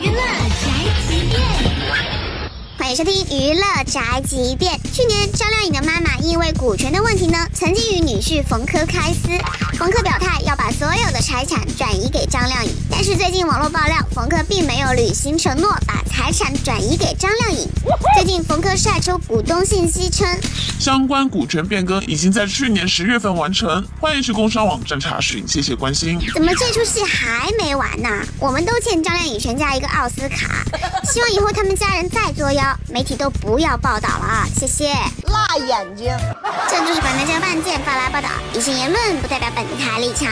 娱乐宅急便，欢迎收听娱乐宅急便。去年张靓颖的妈妈因为股权的问题呢，曾经与女婿冯轲开撕，冯轲表态要把所有的财产转移给张靓颖。但是最近网络爆料，冯轲并没有履行承诺，把财产转移给张靓颖。晒出股东信息称，相关股权变更已经在去年十月份完成，欢迎去工商网站查询，谢谢关心。怎么这出戏还没完呢？我们都欠张靓颖全家一个奥斯卡，希望以后他们家人再作妖，媒体都不要报道了啊！谢谢。辣眼睛。这就是本台家万件发来报道，以上言论不代表本台立场。